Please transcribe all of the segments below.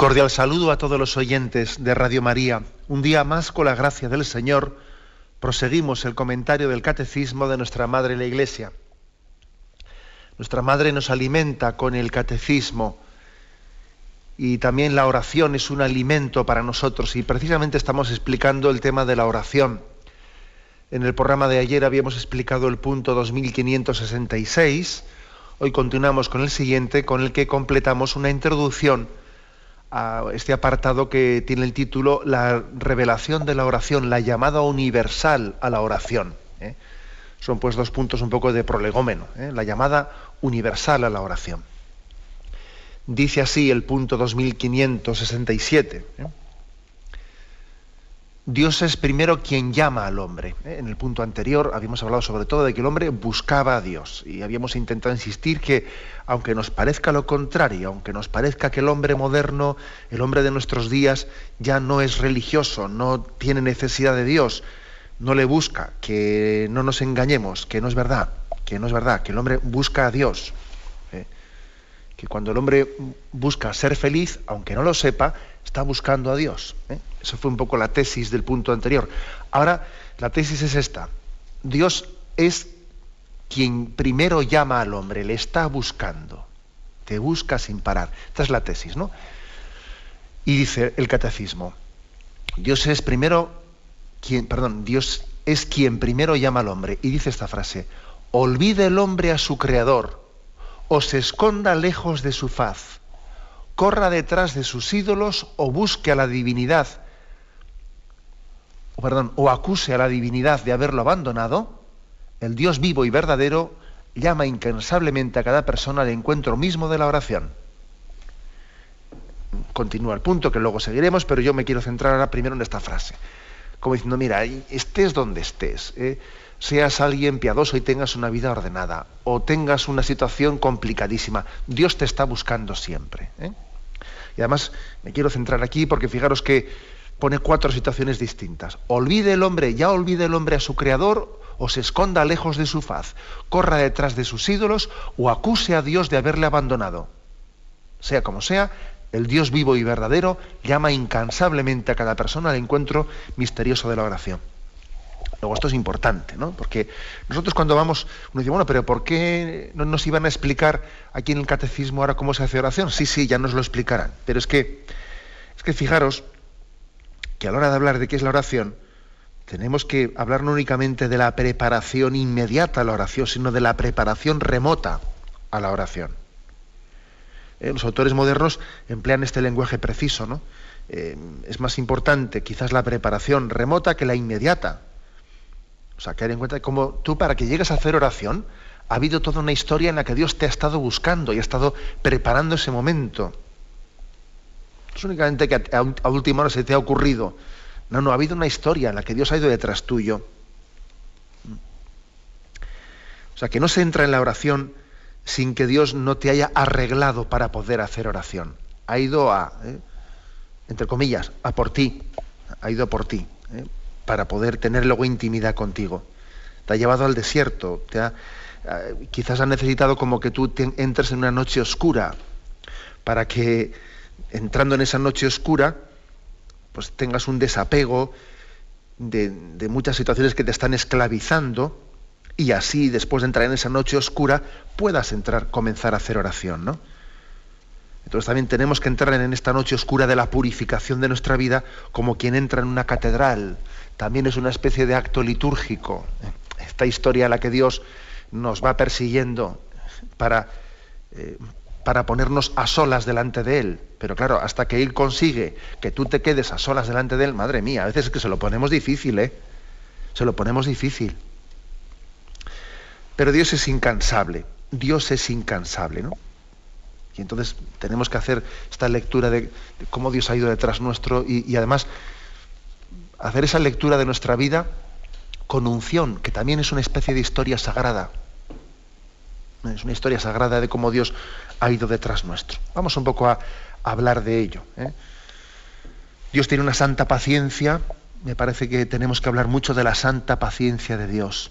Cordial saludo a todos los oyentes de Radio María. Un día más, con la gracia del Señor, proseguimos el comentario del Catecismo de nuestra Madre la Iglesia. Nuestra Madre nos alimenta con el Catecismo y también la oración es un alimento para nosotros y precisamente estamos explicando el tema de la oración. En el programa de ayer habíamos explicado el punto 2566, hoy continuamos con el siguiente, con el que completamos una introducción a este apartado que tiene el título La revelación de la oración, la llamada universal a la oración. ¿eh? Son pues dos puntos un poco de prolegómeno, ¿eh? la llamada universal a la oración. Dice así el punto 2567. Dios es primero quien llama al hombre. ¿eh? En el punto anterior habíamos hablado sobre todo de que el hombre buscaba a Dios y habíamos intentado insistir que aunque nos parezca lo contrario, aunque nos parezca que el hombre moderno, el hombre de nuestros días ya no es religioso, no tiene necesidad de Dios, no le busca, que no nos engañemos, que no es verdad, que no es verdad, que el hombre busca a Dios. ¿eh? Que cuando el hombre busca ser feliz, aunque no lo sepa, está buscando a Dios. ¿eh? Eso fue un poco la tesis del punto anterior. Ahora, la tesis es esta. Dios es quien primero llama al hombre, le está buscando. Te busca sin parar. Esta es la tesis, ¿no? Y dice el catecismo, Dios es primero quien, perdón, Dios es quien primero llama al hombre. Y dice esta frase, olvide el hombre a su creador, o se esconda lejos de su faz, corra detrás de sus ídolos o busque a la divinidad perdón, o acuse a la divinidad de haberlo abandonado, el Dios vivo y verdadero llama incansablemente a cada persona al encuentro mismo de la oración. Continúa el punto que luego seguiremos, pero yo me quiero centrar ahora primero en esta frase. Como diciendo, mira, estés donde estés, ¿eh? seas alguien piadoso y tengas una vida ordenada, o tengas una situación complicadísima, Dios te está buscando siempre. ¿eh? Y además me quiero centrar aquí porque fijaros que pone cuatro situaciones distintas. Olvide el hombre, ya olvide el hombre a su creador o se esconda lejos de su faz, corra detrás de sus ídolos o acuse a Dios de haberle abandonado. Sea como sea, el Dios vivo y verdadero llama incansablemente a cada persona al encuentro misterioso de la oración. Luego esto es importante, ¿no? Porque nosotros cuando vamos, uno dice, bueno, pero ¿por qué no nos iban a explicar aquí en el catecismo ahora cómo se hace oración? Sí, sí, ya nos lo explicarán. Pero es que, es que fijaros, que a la hora de hablar de qué es la oración, tenemos que hablar no únicamente de la preparación inmediata a la oración, sino de la preparación remota a la oración. Eh, los autores modernos emplean este lenguaje preciso, ¿no? Eh, es más importante quizás la preparación remota que la inmediata. O sea, que en cuenta como tú para que llegues a hacer oración, ha habido toda una historia en la que Dios te ha estado buscando y ha estado preparando ese momento es únicamente que a, última hora se te ha ocurrido. No, no, ha habido una historia en la que Dios ha ido detrás tuyo. O sea, que no se entra en la oración sin que Dios no te haya arreglado para poder hacer oración. Ha ido a, ¿eh? entre comillas, a por ti. Ha ido por ti, ¿eh? Para poder tener luego intimidad contigo. Te ha llevado al desierto. Te ha, eh, quizás ha necesitado como que tú entres en una noche oscura para que entrando en esa noche oscura, pues tengas un desapego de, muchas situaciones que te están esclavizando y así, después de entrar en esa noche oscura, puedas entrar, comenzar a hacer oración, ¿no? Entonces también tenemos que entrar en esta noche oscura de la purificación de nuestra vida como quien entra en una catedral. También es una especie de acto litúrgico. Esta historia a la que Dios nos va persiguiendo para, eh, para ponernos a solas delante de Él. Pero claro, hasta que Él consigue que tú te quedes a solas delante de Él, madre mía, a veces es que se lo ponemos difícil, ¿eh? Se lo ponemos difícil. Pero Dios es incansable, Dios es incansable, ¿no? Y entonces tenemos que hacer esta lectura de, cómo Dios ha ido detrás nuestro y, además hacer esa lectura de nuestra vida con unción, que también es una especie de historia sagrada. Es una historia sagrada de cómo Dios ha ido detrás nuestro. Vamos un poco a, hablar de ello. ¿eh? Dios tiene una santa paciencia. Me parece que tenemos que hablar mucho de la santa paciencia de Dios.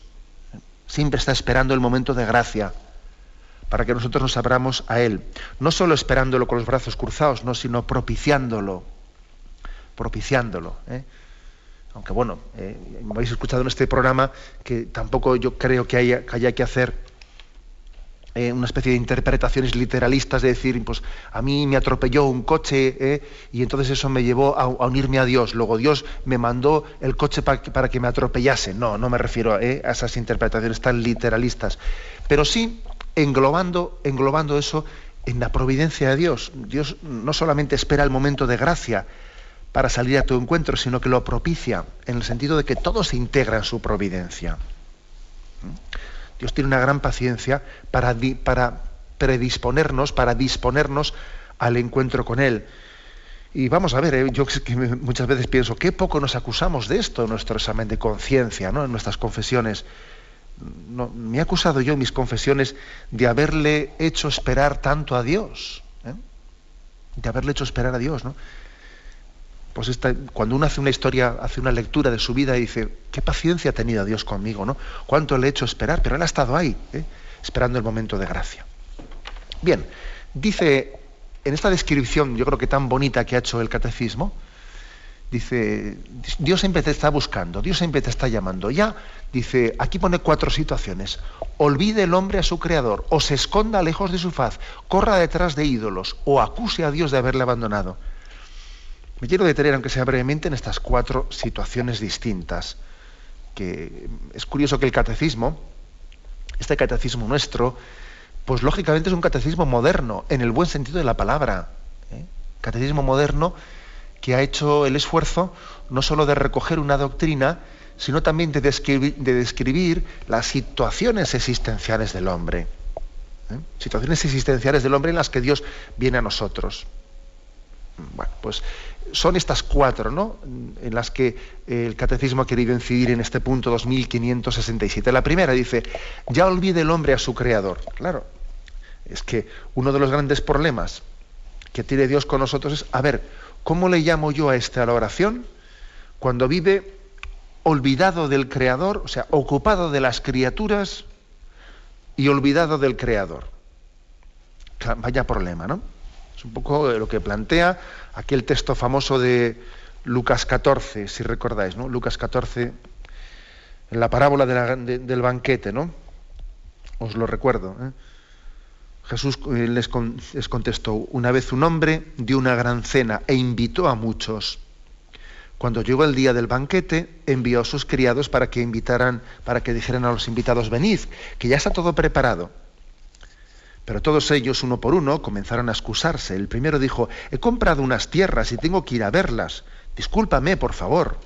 Siempre está esperando el momento de gracia para que nosotros nos abramos a Él. No solo esperándolo con los brazos cruzados, no, sino propiciándolo. Propiciándolo. ¿eh? Aunque bueno, eh, habéis escuchado en este programa que tampoco yo creo que haya que, que hacer eh, una especie de interpretaciones literalistas de decir, pues a mí me atropelló un coche eh, y entonces eso me llevó a, unirme a Dios. Luego Dios me mandó el coche para que me atropellase. No, no me refiero eh, a esas interpretaciones tan literalistas. Pero sí englobando, englobando eso en la providencia de Dios. Dios no solamente espera el momento de gracia para salir a tu encuentro, sino que lo propicia en el sentido de que todo se integra en su providencia. Dios tiene una gran paciencia para, para predisponernos, para disponernos al encuentro con Él. Y vamos a ver, eh, yo muchas veces pienso, qué poco nos acusamos de esto en nuestro examen de conciencia, ¿no? en nuestras confesiones. No, me he acusado yo en mis confesiones de haberle hecho esperar tanto a Dios, ¿eh? de haberle hecho esperar a Dios. ¿no? pues cuando uno hace una historia, hace una lectura de su vida y dice, qué paciencia ha tenido Dios conmigo, ¿no? Cuánto le he hecho esperar, pero él ha estado ahí, ¿eh? esperando el momento de gracia. Bien, dice en esta descripción, yo creo que tan bonita que ha hecho el catecismo, dice, Dios siempre te está buscando, Dios siempre te está llamando. Ya, dice, aquí pone cuatro situaciones. Olvide el hombre a su creador, o se esconda lejos de su faz, corra detrás de ídolos, o acuse a Dios de haberle abandonado. Me quiero detener, aunque sea brevemente, en estas cuatro situaciones distintas. Que es curioso que el catecismo, este catecismo nuestro, pues lógicamente es un catecismo moderno, en el buen sentido de la palabra. ¿eh? Catecismo moderno que ha hecho el esfuerzo no solo de recoger una doctrina, sino también de describir, las situaciones existenciales del hombre. ¿eh? Situaciones existenciales del hombre en las que Dios viene a nosotros. Bueno, pues son estas cuatro, ¿no? En las que el catecismo ha querido incidir en este punto 2567. La primera dice, ya olvide el hombre a su creador. Claro, es que uno de los grandes problemas que tiene Dios con nosotros es, a ver, ¿cómo le llamo yo a esta oración? Cuando vive olvidado del creador, o sea, ocupado de las criaturas y olvidado del creador. Vaya problema, ¿no? Es un poco lo que plantea aquel texto famoso de Lucas 14, si recordáis, ¿no? Lucas 14, en la parábola del banquete, ¿no? Os lo recuerdo. ¿eh? Jesús eh, les, les contestó, una vez un hombre dio una gran cena e invitó a muchos. Cuando llegó el día del banquete, envió a sus criados para que invitaran, para que dijeran a los invitados, venid, que ya está todo preparado. Pero todos ellos, uno por uno, comenzaron a excusarse. El primero dijo, he comprado unas tierras y tengo que ir a verlas. Discúlpame, por favor.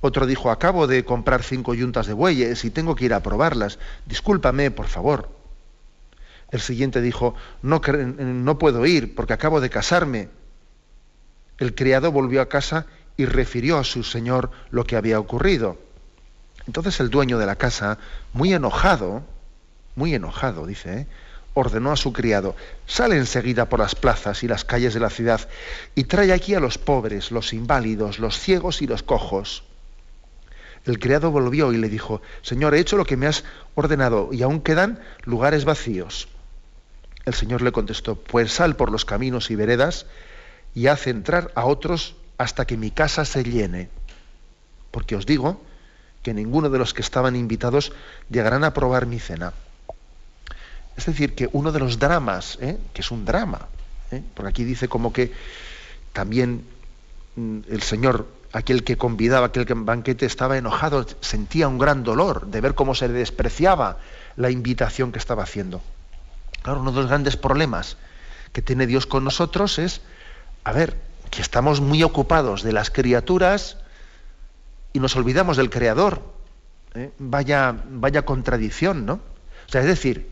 Otro dijo, acabo de comprar cinco yuntas de bueyes y tengo que ir a probarlas. Discúlpame, por favor. El siguiente dijo, no, no puedo ir porque acabo de casarme. El criado volvió a casa y refirió a su señor lo que había ocurrido. Entonces el dueño de la casa, muy enojado, muy enojado, dice, ¿eh? ordenó a su criado, sale enseguida por las plazas y las calles de la ciudad y trae aquí a los pobres, los inválidos, los ciegos y los cojos. El criado volvió y le dijo, Señor, he hecho lo que me has ordenado y aún quedan lugares vacíos. El Señor le contestó, pues sal por los caminos y veredas y haz entrar a otros hasta que mi casa se llene. Porque os digo que ninguno de los que estaban invitados llegarán a probar mi cena. Es decir, que uno de los dramas, ¿eh? que es un drama, ¿eh? porque aquí dice como que también mm, el Señor, aquel que convidaba, aquel que banquete estaba enojado, sentía un gran dolor de ver cómo se le despreciaba la invitación que estaba haciendo. Claro, uno de los grandes problemas que tiene Dios con nosotros es, a ver, que estamos muy ocupados de las criaturas y nos olvidamos del Creador. ¿eh? Vaya, vaya contradicción, ¿no? O sea, es decir,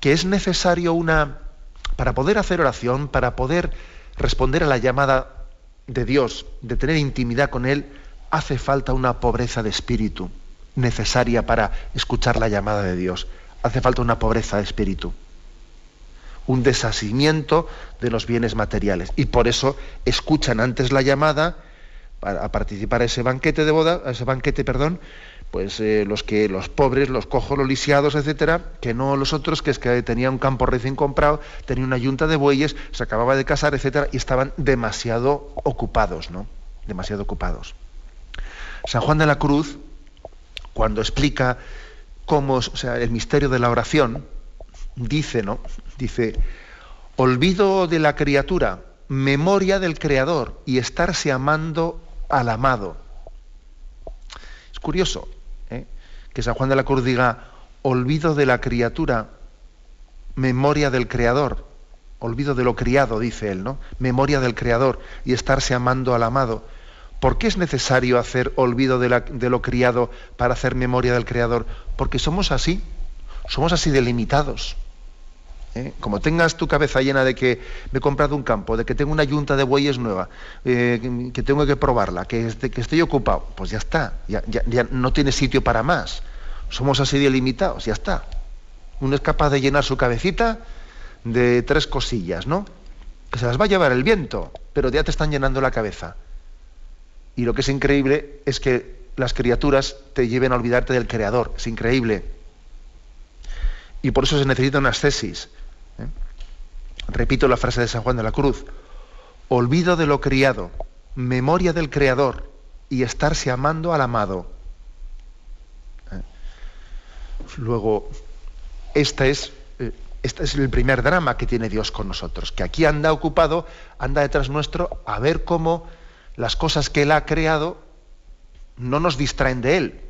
que es necesario una, Para poder hacer oración, para poder responder a la llamada de Dios, de tener intimidad con Él, hace falta una pobreza de espíritu necesaria para escuchar la llamada de Dios. Hace falta una pobreza de espíritu, un desasimiento de los bienes materiales. Y por eso escuchan antes la llamada para participar a ese banquete de boda, a ese banquete, perdón, pues eh, los que los pobres, los cojos, los lisiados, etcétera, que no los otros que es que tenían un campo recién comprado, tenía una yunta de bueyes, se acababa de casar, etcétera, y estaban demasiado ocupados, ¿no? Demasiado ocupados. San Juan de la Cruz, cuando explica cómo, o sea, el misterio de la oración, dice, ¿no? Dice, olvido de la criatura, memoria del Creador y estarse amando al amado. Es curioso, que San Juan de la Cruz diga, olvido de la criatura, memoria del Creador, olvido de lo criado, dice él, ¿no? Memoria del Creador y estarse amando al amado. ¿Por qué es necesario hacer olvido de, lo criado para hacer memoria del Creador? Porque somos así, somos así delimitados. ¿Eh? Como tengas tu cabeza llena de que me he comprado un campo, de que tengo una yunta de bueyes nueva, eh, que tengo que probarla, que, que, estoy ocupado, pues ya está, ya, no tiene sitio para más. Somos así delimitados, ya está. Uno es capaz de llenar su cabecita de tres cosillas, ¿no? Que se las va a llevar el viento, pero ya te están llenando la cabeza. Y lo que es increíble es que las criaturas te lleven a olvidarte del Creador. Es increíble. Y por eso se necesita una ascesis. Repito la frase de San Juan de la Cruz, olvido de lo criado, memoria del Creador y estarse amando al amado. ¿eh? Luego, esta es, eh, este es el primer drama que tiene Dios con nosotros, que aquí anda ocupado, anda detrás nuestro a ver cómo las cosas que Él ha creado no nos distraen de Él,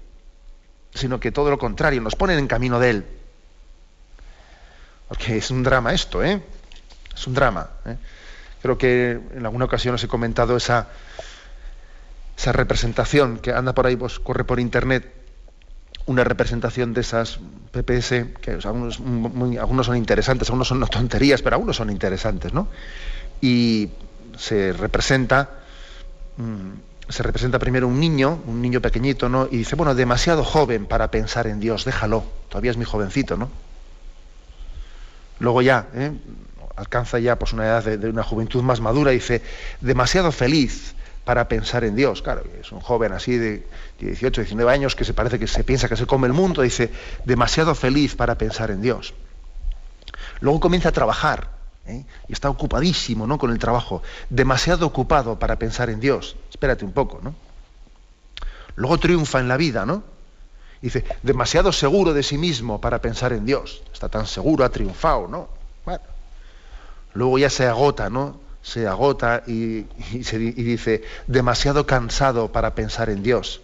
sino que todo lo contrario, nos ponen en camino de Él. Porque es un drama esto, ¿eh? Es un drama. ¿eh? Creo que en alguna ocasión os he comentado esa, representación que anda por ahí, pues corre por internet, una representación de esas PPS, que algunos, son interesantes, algunos son tonterías, pero algunos son interesantes, ¿no? Y se representa, mm, se representa primero un niño, un niño pequeñito, ¿no? Y dice, bueno, demasiado joven para pensar en Dios, déjalo, todavía es mi jovencito, ¿no? Luego ya, ¿eh? Alcanza ya pues, una edad de, una juventud más madura dice, demasiado feliz para pensar en Dios. Claro, es un joven así de 18, 19 años que se parece que se piensa que se come el mundo, dice, demasiado feliz para pensar en Dios. Luego comienza a trabajar ¿eh? y está ocupadísimo ¿no? con el trabajo, demasiado ocupado para pensar en Dios. Espérate un poco, ¿no? Luego triunfa en la vida, ¿no? Dice, demasiado seguro de sí mismo para pensar en Dios. Está tan seguro, ha triunfado, ¿no? Luego ya se agota, ¿no? Se agota y, dice, demasiado cansado para pensar en Dios.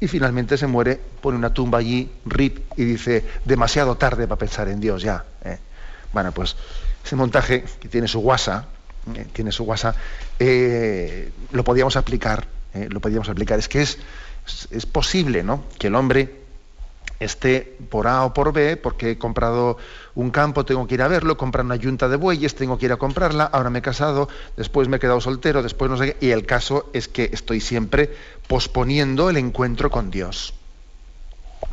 Y finalmente se muere, pone una tumba allí, rip, y dice, demasiado tarde para pensar en Dios ya. ¿eh? Bueno, pues ese montaje que tiene su guasa, eh, tiene su eh, lo podíamos aplicar, lo podíamos aplicar. Es que es es posible ¿no? que el hombre esté por A o por B, porque he comprado un campo, tengo que ir a verlo, comprar una yunta de bueyes, tengo que ir a comprarla, ahora me he casado, después me he quedado soltero, después no sé qué, y el caso es que estoy siempre posponiendo el encuentro con Dios,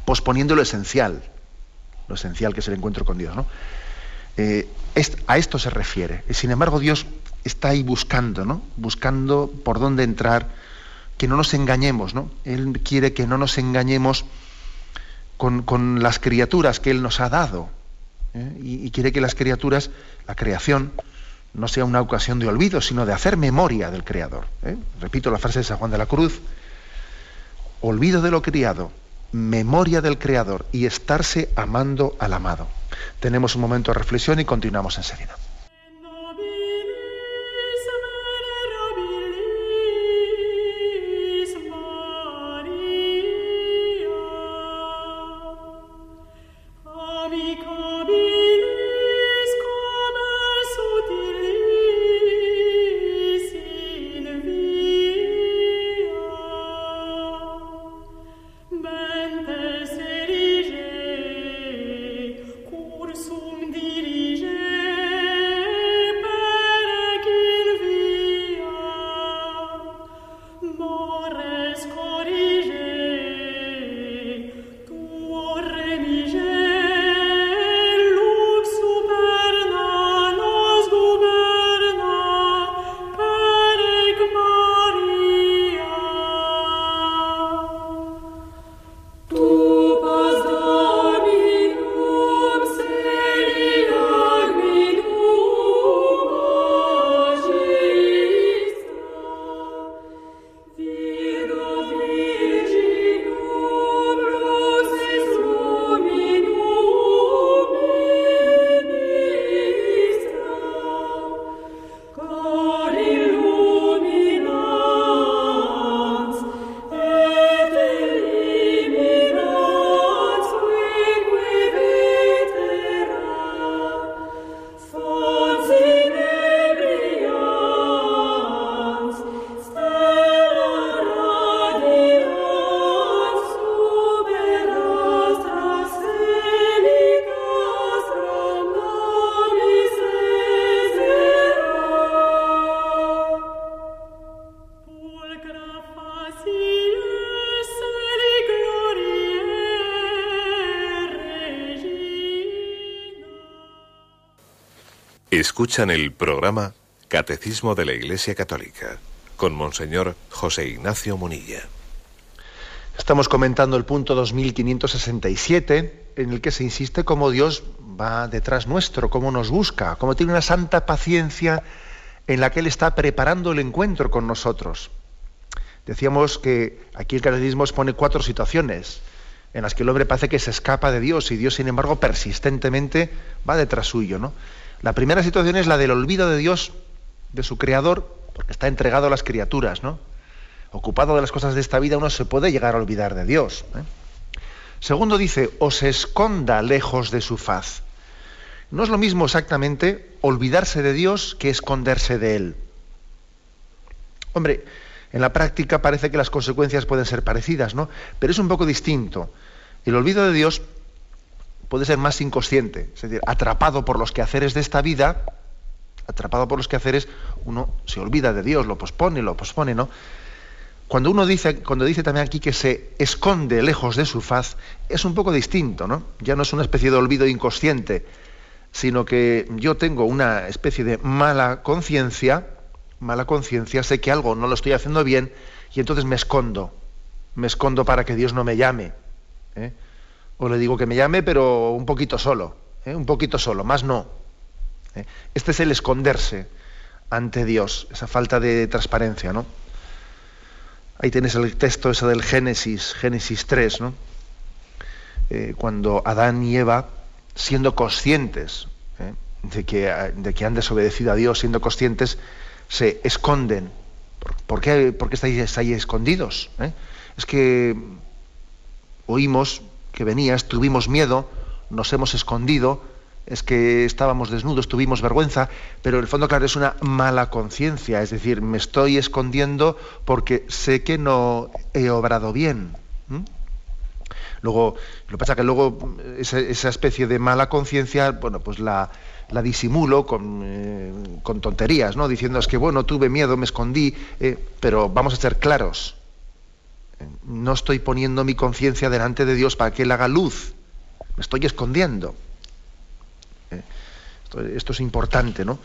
posponiendo lo esencial, lo esencial que es el encuentro con Dios. ¿no? Eh, a esto se refiere. Sin embargo, Dios está ahí buscando, ¿no? buscando por dónde entrar, que no nos engañemos, ¿no? Él quiere que no nos engañemos con, las criaturas que Él nos ha dado. ¿eh? Y, quiere que las criaturas, la creación, no sea una ocasión de olvido, sino de hacer memoria del Creador. ¿eh? Repito la frase de San Juan de la Cruz, olvido de lo criado, memoria del Creador y estarse amando al amado. Tenemos un momento de reflexión y continuamos enseguida. Escuchan el programa Catecismo de la Iglesia Católica con Monseñor José Ignacio Munilla. Estamos comentando el punto 2567 en el que se insiste cómo Dios va detrás nuestro, cómo nos busca, cómo tiene una santa paciencia en la que Él está preparando el encuentro con nosotros. Decíamos que aquí el catecismo expone cuatro situaciones en las que el hombre parece que se escapa de Dios y Dios, sin embargo, persistentemente va detrás suyo. ¿no? La primera situación es la del olvido de Dios, de su creador, porque está entregado a las criaturas, ¿no? Ocupado de las cosas de esta vida, uno se puede llegar a olvidar de Dios. ¿eh? Segundo dice, o se esconda lejos de su faz. No es lo mismo exactamente olvidarse de Dios que esconderse de Él. Hombre, en la práctica parece que las consecuencias pueden ser parecidas, ¿no? Pero es un poco distinto. El olvido de Dios puede ser más inconsciente, es decir, atrapado por los quehaceres de esta vida, atrapado por los quehaceres, uno se olvida de Dios, lo pospone, lo pospone, ¿no? Cuando uno dice, cuando dice también aquí que se esconde lejos de su faz, es un poco distinto, ¿no? Ya no es una especie de olvido inconsciente, sino que yo tengo una especie de mala conciencia, mala conciencia, sé que algo no lo estoy haciendo bien y entonces me escondo, me escondo para que Dios no me llame. ¿eh? O le digo que me llame, pero un poquito solo, ¿eh? un poquito solo, más no. ¿eh? Este es el esconderse ante Dios, esa falta de transparencia, ¿no? Ahí tienes el texto ese del Génesis, Génesis 3, ¿no? Eh, cuando Adán y Eva, siendo conscientes de, que, han desobedecido a Dios, siendo conscientes, se esconden. ¿Por qué, por qué estáis ahí escondidos? Es que oímos que venías, tuvimos miedo, nos hemos escondido, es que estábamos desnudos, tuvimos vergüenza, pero en el fondo, claro, es una mala conciencia, es decir, me estoy escondiendo porque sé que no he obrado bien. Luego, lo que pasa es que luego esa, especie de mala conciencia, bueno, pues la, disimulo con, eh, con, tonterías, ¿no? Diciendo es que, bueno, tuve miedo, me escondí, eh, pero vamos a ser claros no estoy poniendo mi conciencia delante de Dios para que Él haga luz. Me estoy escondiendo. Eh, esto, es importante, ¿no?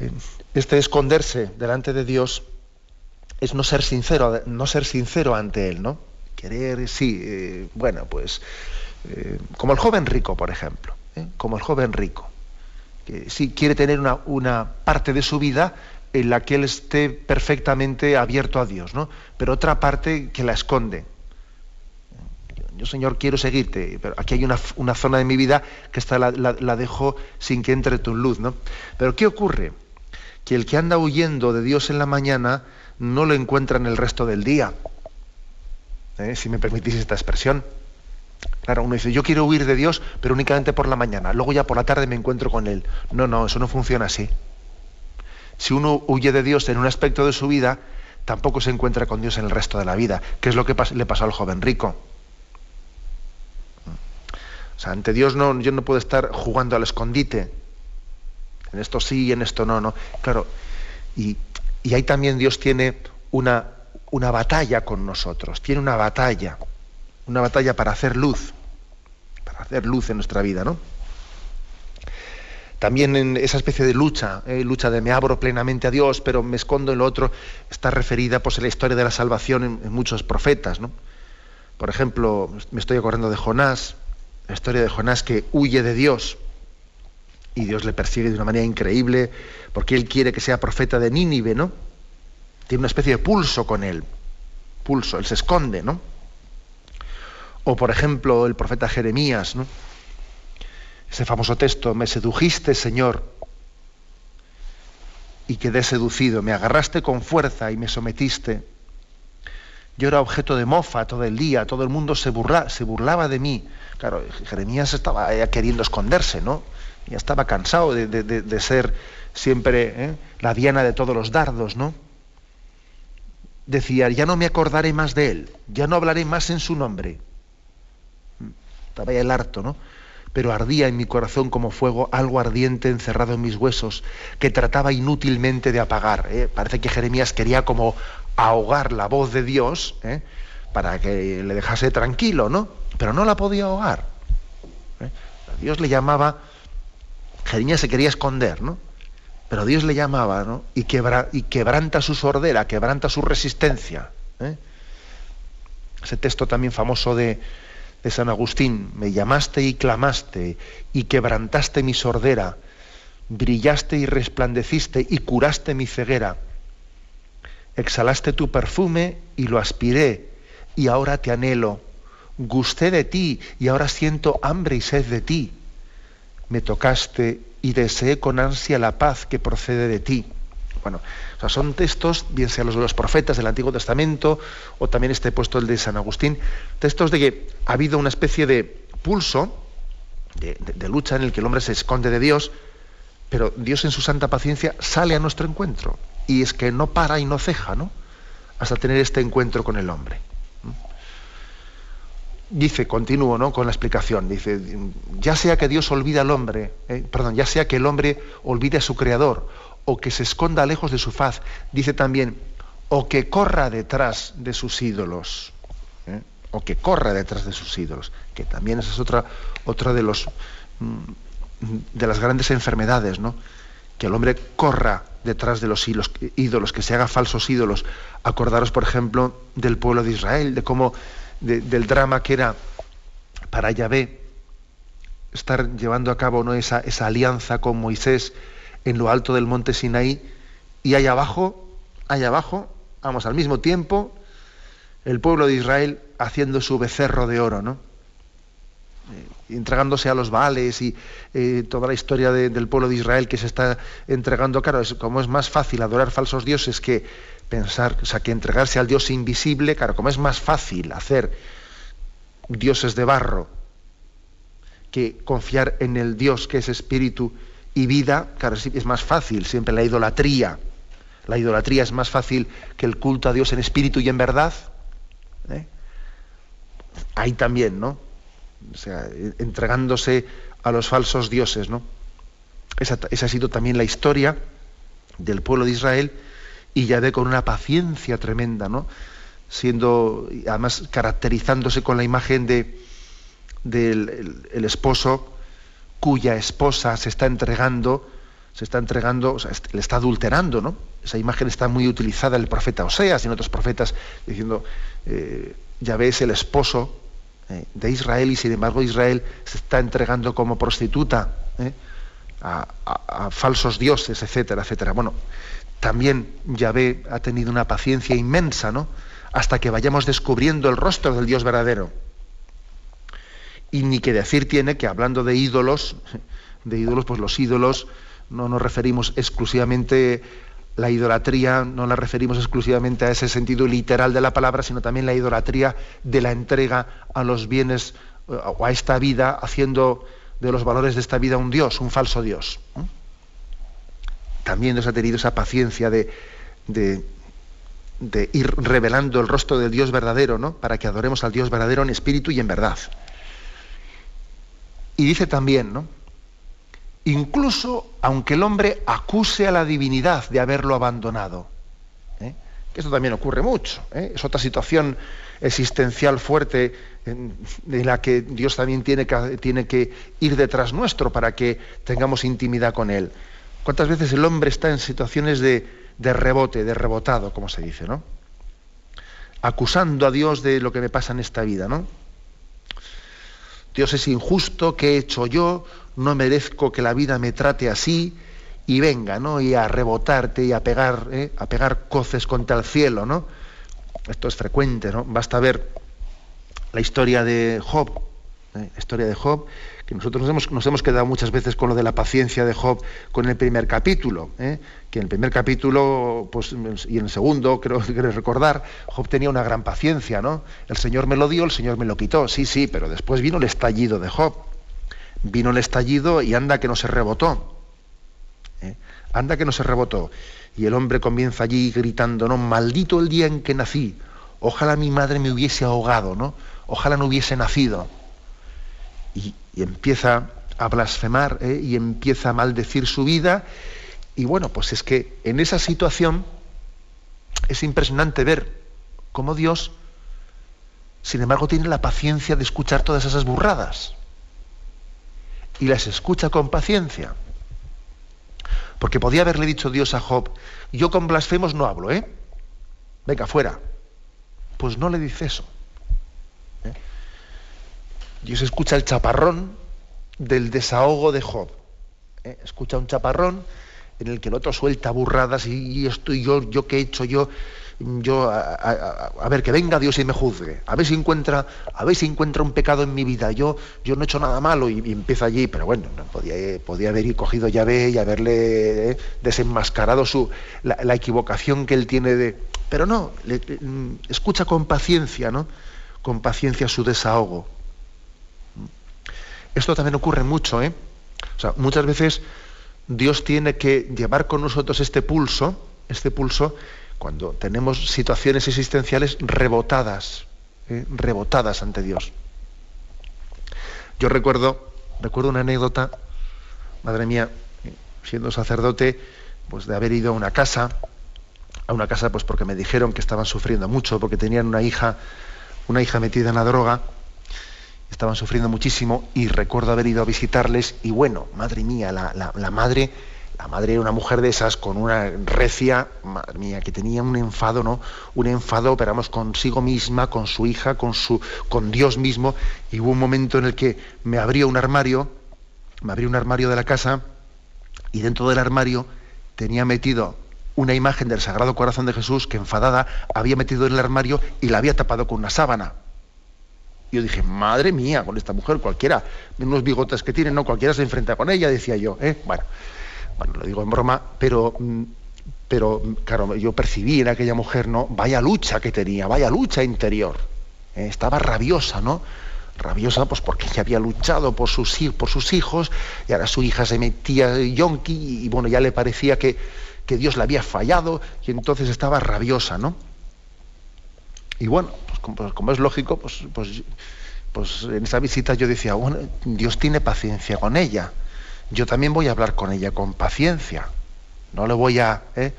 Eh, este esconderse delante de Dios es no ser sincero, no ser sincero ante Él, ¿no? Querer, sí, eh, bueno, pues como el joven rico, por ejemplo, como el joven rico, que sí quiere tener una parte de su vida en la que él esté perfectamente abierto a Dios, ¿no? Pero otra parte que la esconde. Yo, Señor, quiero seguirte, pero aquí hay una, zona de mi vida que esta la, dejo sin que entre tu luz, ¿no? Pero ¿qué ocurre? Que el que anda huyendo de Dios en la mañana no lo encuentra en el resto del día. ¿eh? Si me permitís esta expresión. Claro, uno dice, yo quiero huir de Dios, pero únicamente por la mañana. Luego ya por la tarde me encuentro con Él. No, no, eso no funciona así si uno huye de Dios en un aspecto de su vida, tampoco se encuentra con Dios en el resto de la vida, que es lo que le pasó al joven rico. O sea, ante Dios no, yo no puedo estar jugando al escondite. En esto sí y en esto no, no. Claro, y, y ahí también Dios tiene una, una batalla con nosotros, tiene una batalla, una batalla para hacer luz, para hacer luz en nuestra vida, ¿no? También en esa especie de lucha, eh, lucha de me abro plenamente a Dios, pero me escondo en lo otro, está referida pues, en la historia de la salvación en, muchos profetas. ¿no? Por ejemplo, me estoy acordando de Jonás, la historia de Jonás que huye de Dios y Dios le persigue de una manera increíble porque él quiere que sea profeta de Nínive, ¿no? Tiene una especie de pulso con él, pulso, él se esconde, ¿no? O por ejemplo el profeta Jeremías, ¿no? Ese famoso texto, me sedujiste, Señor, y quedé seducido, me agarraste con fuerza y me sometiste. Yo era objeto de mofa todo el día, todo el mundo se, se burlaba de mí. Claro, Jeremías estaba queriendo esconderse, ¿no? Ya estaba cansado de, ser siempre ¿eh? la diana de todos los dardos, ¿no? Decía, ya no me acordaré más de él, ya no hablaré más en su nombre. Estaba ya el harto, ¿no? Pero ardía en mi corazón como fuego algo ardiente encerrado en mis huesos que trataba inútilmente de apagar. ¿eh? Parece que Jeremías quería como ahogar la voz de Dios ¿eh? para que le dejase tranquilo, ¿no? Pero no la podía ahogar. ¿eh? Dios le llamaba Jeremías se quería esconder, ¿no? Pero Dios le llamaba, ¿no? Y, y quebranta su sordera, quebranta su resistencia. Ese texto también famoso de, de San Agustín, me llamaste y clamaste y quebrantaste mi sordera, brillaste y resplandeciste y curaste mi ceguera. Exhalaste tu perfume y lo aspiré y ahora te anhelo. Gusté de ti y ahora siento hambre y sed de ti. Me tocaste y deseé con ansia la paz que procede de ti. Bueno, sea, son textos, bien sean los de los profetas del Antiguo Testamento o también este puesto el de San Agustín, textos de que ha habido una especie de pulso, de, lucha en el que el hombre se esconde de Dios, pero Dios en su santa paciencia sale a nuestro encuentro. Y es que no para y no ceja, ¿no? Hasta tener este encuentro con el hombre. Dice, continúo ¿no? con la explicación, dice, ya sea que Dios olvide al hombre, eh, perdón, ya sea que el hombre olvide a su creador, o que se esconda lejos de su faz, dice también, o que corra detrás de sus ídolos, ¿eh? o que corra detrás de sus ídolos, que también esa es otra, otra de, los, mm, de las grandes enfermedades, ¿no? que el hombre corra detrás de los ídolos, que se haga falsos ídolos. Acordaros, por ejemplo, del pueblo de Israel, de cómo, del drama que era para Yahvé estar llevando a cabo ¿no? esa, esa alianza con Moisés en lo alto del monte Sinaí, y allá abajo, allá abajo, vamos, al mismo tiempo, el pueblo de Israel haciendo su becerro de oro, ¿no? Eh, entregándose a los Baales y eh, toda la historia del pueblo de Israel que se está entregando, claro, como es más fácil adorar falsos dioses que pensar, o sea, que entregarse al Dios invisible, claro, como es más fácil hacer dioses de barro que confiar en el Dios que es espíritu y vida, claro, es más fácil, siempre la idolatría. La idolatría es más fácil que el culto a Dios en espíritu y en verdad. ¿eh? Ahí también, ¿no? O sea, entregándose a los falsos dioses, ¿no? Esa, esa, ha sido también la historia del pueblo de Israel y ya ve con una paciencia tremenda, ¿no? Siendo, además, caracterizándose con la imagen de, del el esposo cuya esposa se está entregando, se está entregando, o sea, le está adulterando, ¿no? Esa imagen está muy utilizada en el profeta Oseas y en otros profetas, diciendo, eh, ya ves el esposo eh, de Israel y sin embargo Israel se está entregando como prostituta ¿eh? a, falsos dioses, etcétera, etcétera. Bueno, también Yahvé ha tenido una paciencia inmensa, ¿no? Hasta que vayamos descubriendo el rostro del Dios verdadero. Y ni que decir tiene que hablando de ídolos, de ídolos, pues los ídolos no nos referimos exclusivamente la idolatría, no la referimos exclusivamente a ese sentido literal de la palabra, sino también la idolatría de la entrega a los bienes o a esta vida, haciendo de los valores de esta vida un Dios, un falso Dios. También nos ha tenido esa paciencia de, de ir revelando el rostro del Dios verdadero, ¿no? Para que adoremos al Dios verdadero en espíritu y en verdad. Y dice también, ¿no? Incluso aunque el hombre acuse a la divinidad de haberlo abandonado. ¿eh? Que esto también ocurre mucho. ¿eh? Es otra situación existencial fuerte en, la que Dios también tiene que, tiene que ir detrás nuestro para que tengamos intimidad con Él. ¿Cuántas veces el hombre está en situaciones de, de rebote, de rebotado, como se dice, ¿no? Acusando a Dios de lo que me pasa en esta vida, ¿no? Dios es injusto, ¿qué he hecho yo? No merezco que la vida me trate así y venga, ¿no? Y a rebotarte y a pegar, ¿eh? a pegar coces contra el cielo, ¿no? Esto es frecuente, ¿no? Basta ver la historia de Job, ¿eh? la historia de Job, nosotros nos hemos, quedado muchas veces con lo de la paciencia de Job con el primer capítulo, ¿eh? que en el primer capítulo pues, y en el segundo, creo, creo recordar, Job tenía una gran paciencia, ¿no? El Señor me lo dio, el Señor me lo quitó, sí, sí, pero después vino el estallido de Job, vino el estallido y anda que no se rebotó, ¿eh? anda que no se rebotó. Y el hombre comienza allí gritando, ¿no? Maldito el día en que nací, ojalá mi madre me hubiese ahogado, ¿no? Ojalá no hubiese nacido y, empieza a blasfemar ¿eh? y empieza a maldecir su vida. Y bueno, pues es que en esa situación es impresionante ver cómo Dios, sin embargo, tiene la paciencia de escuchar todas esas burradas. Y las escucha con paciencia. Porque podía haberle dicho Dios a Job, yo con blasfemos no hablo, ¿eh? Venga, fuera. Pues no le dice eso. ¿Eh? Dios escucha el chaparrón del desahogo de Job. ¿eh? Escucha un chaparrón en el que el otro suelta burradas y, y yo, yo qué he hecho yo, yo a, ver que venga Dios y me juzgue, a ver si encuentra, a ver si encuentra un pecado en mi vida. Yo, yo no he hecho nada malo y, empieza allí, pero bueno, no, podía, podía haber cogido llave y haberle eh, desenmascarado su, la, equivocación que él tiene de. Pero no, mm, escucha con paciencia, ¿no? Con paciencia su desahogo. Esto también ocurre mucho, ¿eh? O sea, muchas veces Dios tiene que llevar con nosotros este pulso, este pulso, cuando tenemos situaciones existenciales rebotadas, ¿eh? rebotadas ante Dios. Yo recuerdo, recuerdo una anécdota, madre mía, siendo sacerdote, pues de haber ido a una casa, a una casa pues porque me dijeron que estaban sufriendo mucho, porque tenían una hija, una hija metida en la droga, estaban sufriendo muchísimo y recuerdo haber ido a visitarles y bueno, madre mía, la, madre, la madre era una mujer de esas con una recia, madre mía, que tenía un enfado, ¿no? Un enfado, pero consigo misma, con su hija, con su, con Dios mismo, y hubo un momento en el que me abrió un armario, me abrió un armario de la casa, y dentro del armario tenía metido una imagen del Sagrado Corazón de Jesús que enfadada había metido en el armario y la había tapado con una sábana. Y yo dije, madre mía, con esta mujer cualquiera, unos bigotes que tiene, no cualquiera se enfrenta con ella, decía yo. ¿eh? Bueno, bueno, lo digo en broma, pero, mm, pero claro, yo percibí en aquella mujer, ¿no? Vaya lucha que tenía, vaya lucha interior. ¿eh? Estaba rabiosa, ¿no? Rabiosa pues porque ella había luchado por sus, por sus hijos y ahora su hija se metía yonki y bueno, ya le parecía que, que Dios le había fallado y entonces estaba rabiosa, ¿no? Y bueno, pues, como, es lógico, pues, pues, pues, en esa visita yo decía, bueno, Dios tiene paciencia con ella. Yo también voy a hablar con ella con paciencia. No le voy a, ¿eh?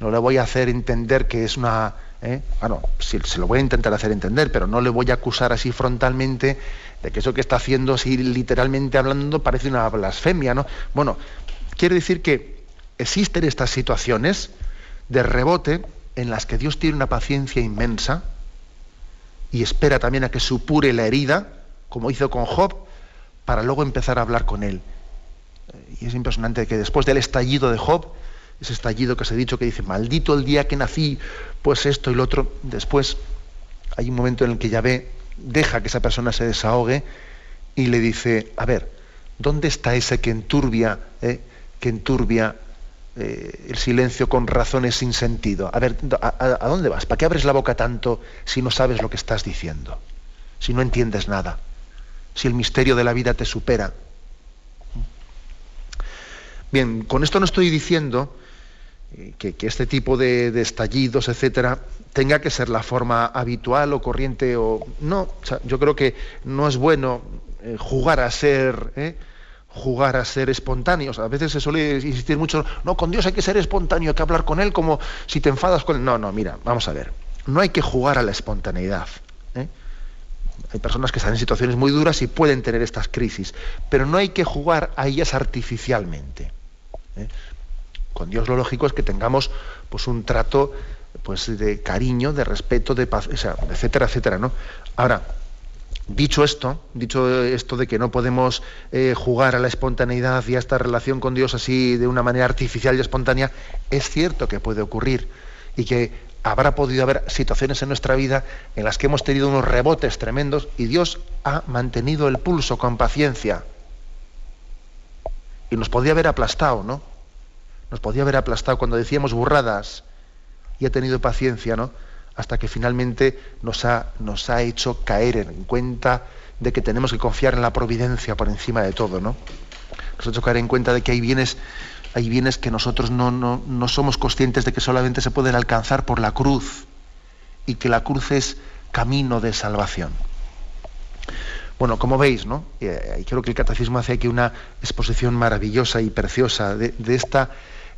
no le voy a hacer entender que es una, ¿eh? bueno, se lo voy a intentar hacer entender, pero no le voy a acusar así frontalmente de que eso que está haciendo, así literalmente hablando, parece una blasfemia, ¿no? Bueno, quiere decir que existen estas situaciones de rebote en las que Dios tiene una paciencia inmensa y espera también a que supure la herida, como hizo con Job, para luego empezar a hablar con él. Y es impresionante que después del estallido de Job, ese estallido que se ha dicho que dice, maldito el día que nací, pues esto y lo otro, después hay un momento en el que Yahvé deja que esa persona se desahogue y le dice, a ver, ¿dónde está ese que enturbia, eh, que enturbia eh, el silencio con razones sin sentido. A ver, ¿a, dónde vas? ¿Para qué abres la boca tanto si no sabes lo que estás diciendo? Si no entiendes nada. Si el misterio de la vida te supera. Bien, con esto no estoy diciendo eh, que, este tipo de, estallidos, etcétera, tenga que ser la forma habitual o corriente o no. yo creo que no es bueno eh, jugar a ser jugar a ser espontáneos. A veces se suele insistir mucho, no, con Dios hay que ser espontáneo, hay que hablar con Él como si te enfadas con Él. No, no, mira, vamos a ver. No hay que jugar a la espontaneidad. ¿eh? Hay personas que están en situaciones muy duras y pueden tener estas crisis, pero no hay que jugar a ellas artificialmente. ¿eh? Con Dios lo lógico es que tengamos pues, un trato pues, de cariño, de respeto, de paz, etcétera, etcétera. ¿no? Ahora, Dicho esto, dicho esto de que no podemos eh, jugar a la espontaneidad y a esta relación con Dios así de una manera artificial y espontánea, es cierto que puede ocurrir y que habrá podido haber situaciones en nuestra vida en las que hemos tenido unos rebotes tremendos y Dios ha mantenido el pulso con paciencia. Y nos podía haber aplastado, ¿no? Nos podía haber aplastado cuando decíamos burradas y ha tenido paciencia, ¿no? Hasta que finalmente nos ha, nos ha hecho caer en cuenta de que tenemos que confiar en la providencia por encima de todo, ¿no? Nos ha hecho caer en cuenta de que hay bienes, hay bienes que nosotros no, no, somos conscientes de que solamente se pueden alcanzar por la cruz y que la cruz es camino de salvación. Bueno, como veis, ¿no? Eh, creo que el catecismo hace aquí una exposición maravillosa y preciosa de, de esta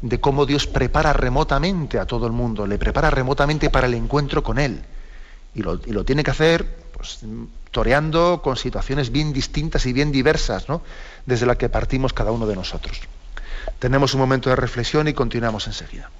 de cómo Dios prepara remotamente a todo el mundo, le prepara remotamente para el encuentro con Él. Y lo, tiene que hacer pues, toreando con situaciones bien distintas y bien diversas, ¿no? desde las que partimos cada uno de nosotros. Tenemos un momento de reflexión y continuamos enseguida.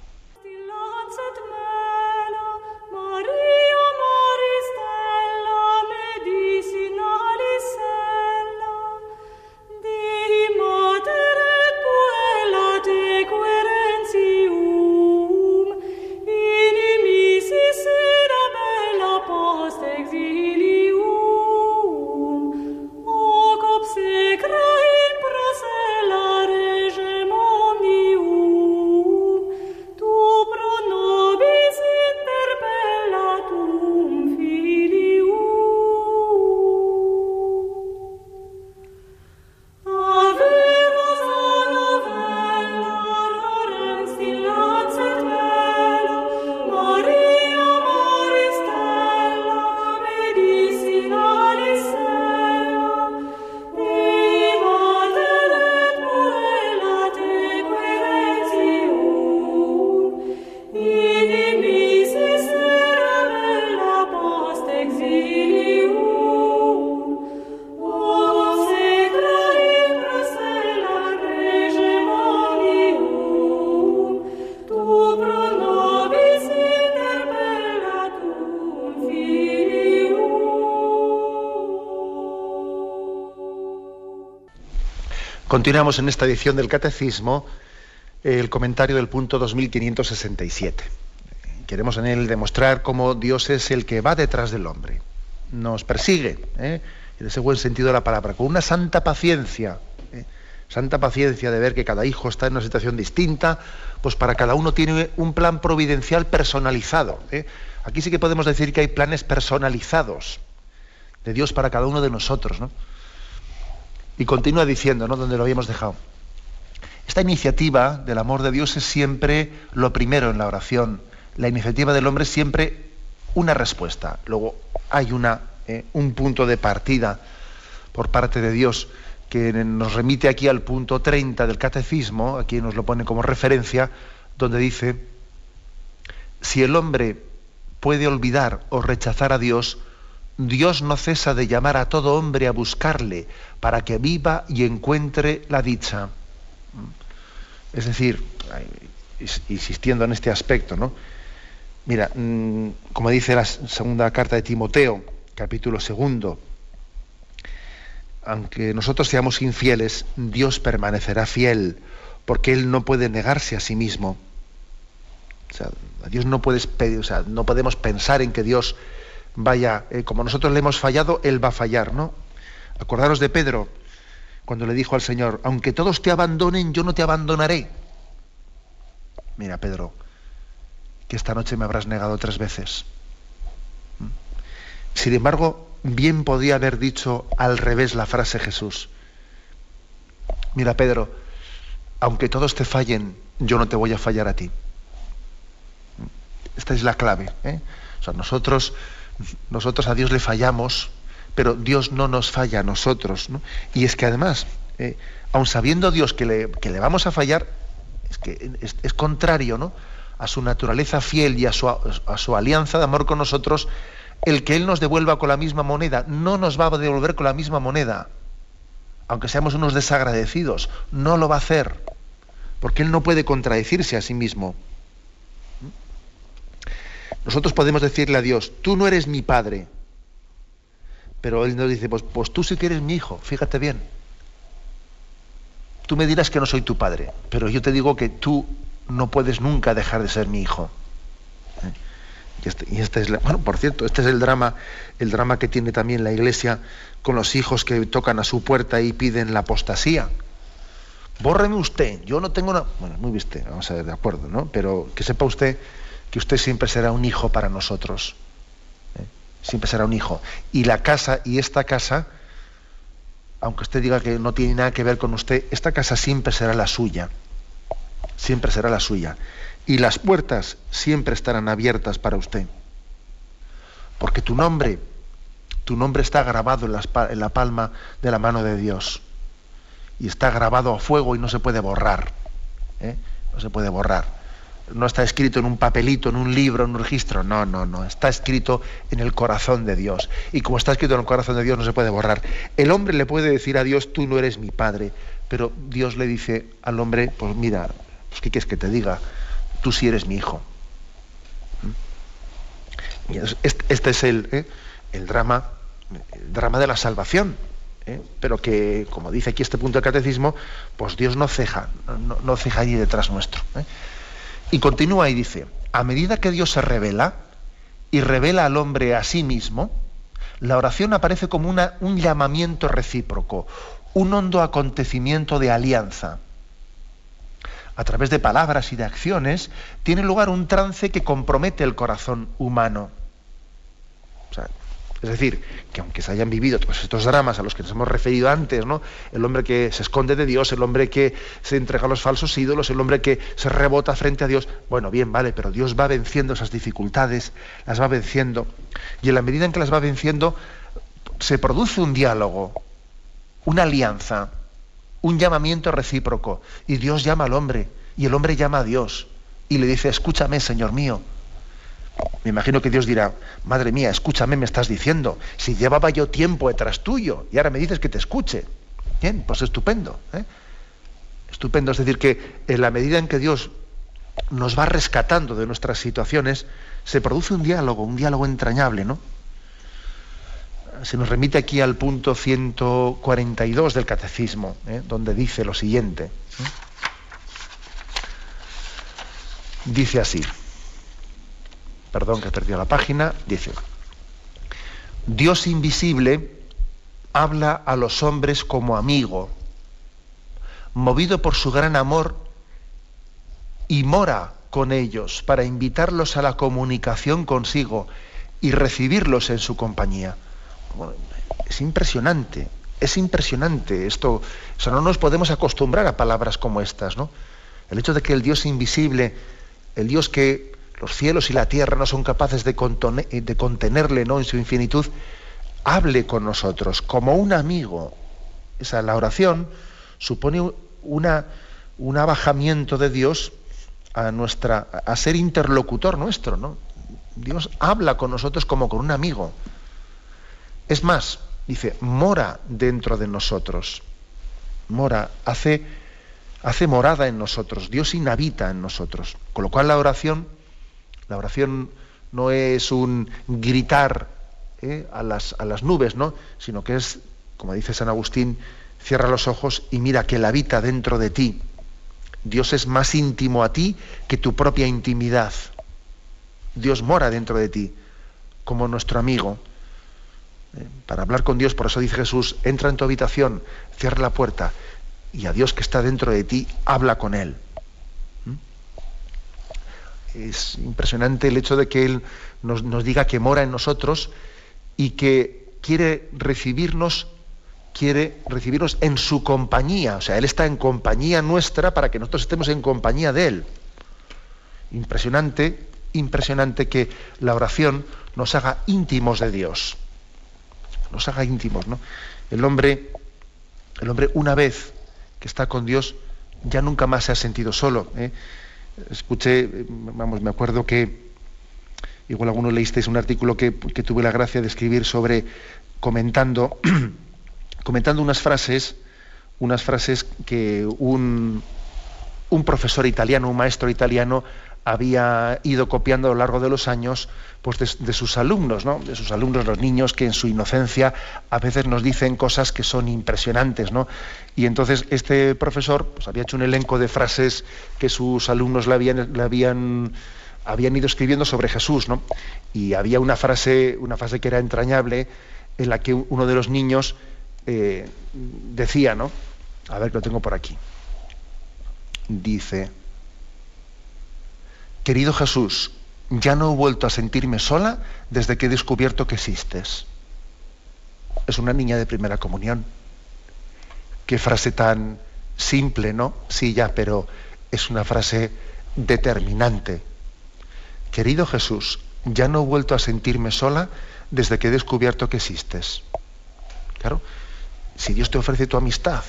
Continuamos en esta edición del Catecismo el comentario del punto 2567. Queremos en él demostrar cómo Dios es el que va detrás del hombre. Nos persigue, ¿eh? en ese buen sentido de la palabra, con una santa paciencia. ¿eh? Santa paciencia de ver que cada hijo está en una situación distinta, pues para cada uno tiene un plan providencial personalizado. ¿eh? Aquí sí que podemos decir que hay planes personalizados de Dios para cada uno de nosotros. ¿no? Y continúa diciendo, ¿no? Donde lo habíamos dejado. Esta iniciativa del amor de Dios es siempre lo primero en la oración. La iniciativa del hombre es siempre una respuesta. Luego hay una, eh, un punto de partida por parte de Dios que nos remite aquí al punto 30 del catecismo, aquí nos lo pone como referencia, donde dice, si el hombre puede olvidar o rechazar a Dios, Dios no cesa de llamar a todo hombre a buscarle para que viva y encuentre la dicha. Es decir, insistiendo en este aspecto, ¿no? Mira, mm, como dice la segunda carta de Timoteo, capítulo segundo, aunque nosotros seamos infieles, Dios permanecerá fiel, porque Él no puede negarse a sí mismo. O sea, a Dios no puedes pedir, o sea, no podemos pensar en que Dios vaya, eh, como nosotros le hemos fallado, Él va a fallar, ¿no? Acordaros de Pedro, cuando le dijo al Señor, aunque todos te abandonen, yo no te abandonaré. Mira, Pedro, que esta noche me habrás negado tres veces. ¿Mm? Sin embargo, bien podía haber dicho al revés la frase Jesús. Mira, Pedro, aunque todos te fallen, yo no te voy a fallar a ti. ¿Mm? Esta es la clave. ¿eh? O sea, nosotros nosotros a Dios le fallamos, pero Dios no nos falla a nosotros. Y es que además, eh, aun sabiendo Dios que le, le, vamos a fallar, es que es, contrario ¿no? a su naturaleza fiel y a su, a su, alianza de amor con nosotros, el que Él nos devuelva con la misma moneda, no nos va a devolver con la misma moneda. Aunque seamos unos desagradecidos, no lo va a hacer, porque Él no puede contradecirse a sí mismo. Nosotros podemos decirle a Dios, tú no eres mi padre. Pero Él nos dice, pues, pues tú sí que eres mi hijo, fíjate bien. Tú me dirás que no soy tu padre, pero yo te digo que tú no puedes nunca dejar de ser mi hijo. ¿Eh? Y este, y este es bueno, por cierto, este es el drama, el drama que tiene también la Iglesia con los hijos que tocan a su puerta y piden la apostasía. Bórreme usted, yo no tengo una. Bueno, muy viste, vamos a ver, de acuerdo, ¿no? Pero que sepa usted que usted siempre será un hijo para nosotros. ¿eh? Siempre será un hijo. Y la casa y esta casa, aunque usted diga que no tiene nada que ver con usted, esta casa siempre será la suya. Siempre será la suya. Y las puertas siempre estarán abiertas para usted. Porque tu nombre, tu nombre está grabado en la, en la palma de la mano de Dios. Y está grabado a fuego y no se puede borrar. ¿eh? No se puede borrar. No está escrito en un papelito, en un libro, en un registro. No, no, no. Está escrito en el corazón de Dios. Y como está escrito en el corazón de Dios, no se puede borrar. El hombre le puede decir a Dios, tú no eres mi padre. Pero Dios le dice al hombre, pues mira, pues, ¿qué quieres que te diga? Tú sí eres mi hijo. ¿Mm? Este, es el, ¿eh? el drama, el drama de la salvación. ¿eh? pero que, como dice aquí este punto del catecismo, pues Dios no ceja, no, ceja allí detrás nuestro. ¿eh? Y continúa y dice, a medida que Dios se revela y revela al hombre a sí mismo, la oración aparece como un llamamiento recíproco, un hondo acontecimiento de alianza. A través de palabras y de acciones tiene lugar un trance que compromete el corazón humano. O sea, es decir, que aunque se hayan vivido todos estos dramas a los que nos hemos referido antes, ¿no? El hombre que se esconde de Dios, el hombre que se entrega a los falsos ídolos, el hombre que se rebota frente a Dios, bueno, bien, vale, pero Dios va venciendo esas dificultades, las va venciendo, y en la medida en que las va venciendo, se produce un diálogo, una alianza, un llamamiento recíproco, y Dios llama al hombre, y el hombre llama a Dios, y le dice, escúchame, Señor mío, me imagino que Dios dirá, madre mía, escúchame, me estás diciendo, si llevaba yo tiempo detrás tuyo y ahora me dices que te escuche. Bien, pues estupendo. ¿eh? Estupendo, es decir, que en la medida en que Dios nos va rescatando de nuestras situaciones, se produce un diálogo, un diálogo entrañable, ¿no? Se nos remite aquí al punto 142 del Catecismo, ¿eh? donde dice lo siguiente. ¿eh? Dice así perdón que he perdido la página, dice, Dios invisible habla a los hombres como amigo, movido por su gran amor y mora con ellos para invitarlos a la comunicación consigo y recibirlos en su compañía. es impresionante, es impresionante esto. O sea, no nos podemos acostumbrar a palabras como estas, ¿no? El hecho de que el Dios invisible, el Dios que los cielos y la tierra no son capaces de, contenerle ¿no? en su infinitud, hable con nosotros como un amigo. Esa, la oración supone una, un abajamiento de Dios a, nuestra, a ser interlocutor nuestro. ¿no? Dios habla con nosotros como con un amigo. Es más, dice, mora dentro de nosotros. Mora, hace, hace morada en nosotros. Dios inhabita en nosotros. Con lo cual la oración la oración no es un gritar ¿eh? a, las, a, las, nubes, ¿no? sino que es, como dice San Agustín, cierra los ojos y mira que Él habita dentro de ti. Dios es más íntimo a ti que tu propia intimidad. Dios mora dentro de ti, como nuestro amigo. ¿Eh? Para hablar con Dios, por eso dice Jesús, entra en tu habitación, cierra la puerta y a Dios que está dentro de ti, habla con Él es impresionante el hecho de que Él nos, diga que mora en nosotros y que quiere recibirnos, quiere recibirnos en su compañía. O sea, Él está en compañía nuestra para que nosotros estemos en compañía de Él. Impresionante, impresionante que la oración nos haga íntimos de Dios. Nos haga íntimos, ¿no? El hombre, el hombre una vez que está con Dios, ya nunca más se ha sentido solo. ¿eh? Escuché, vamos, me acuerdo que igual algunos leísteis un artículo que, tuve la gracia de escribir sobre comentando, comentando unas frases, unas frases que un, un profesor italiano, un maestro italiano, había ido copiando a lo largo de los años pues de, sus alumnos, ¿no? de sus alumnos, los niños que en su inocencia a veces nos dicen cosas que son impresionantes. ¿no? Y entonces este profesor pues, había hecho un elenco de frases que sus alumnos le habían, le habían, habían ido escribiendo sobre Jesús. ¿no? Y había una frase, una frase que era entrañable en la que uno de los niños eh, decía, ¿no? a ver que lo tengo por aquí, dice, Querido Jesús, ya no he vuelto a sentirme sola desde que he descubierto que existes. Es una niña de primera comunión. Qué frase tan simple, ¿no? Sí, ya, pero es una frase determinante. Querido Jesús, ya no he vuelto a sentirme sola desde que he descubierto que existes. Claro, si Dios te ofrece tu amistad,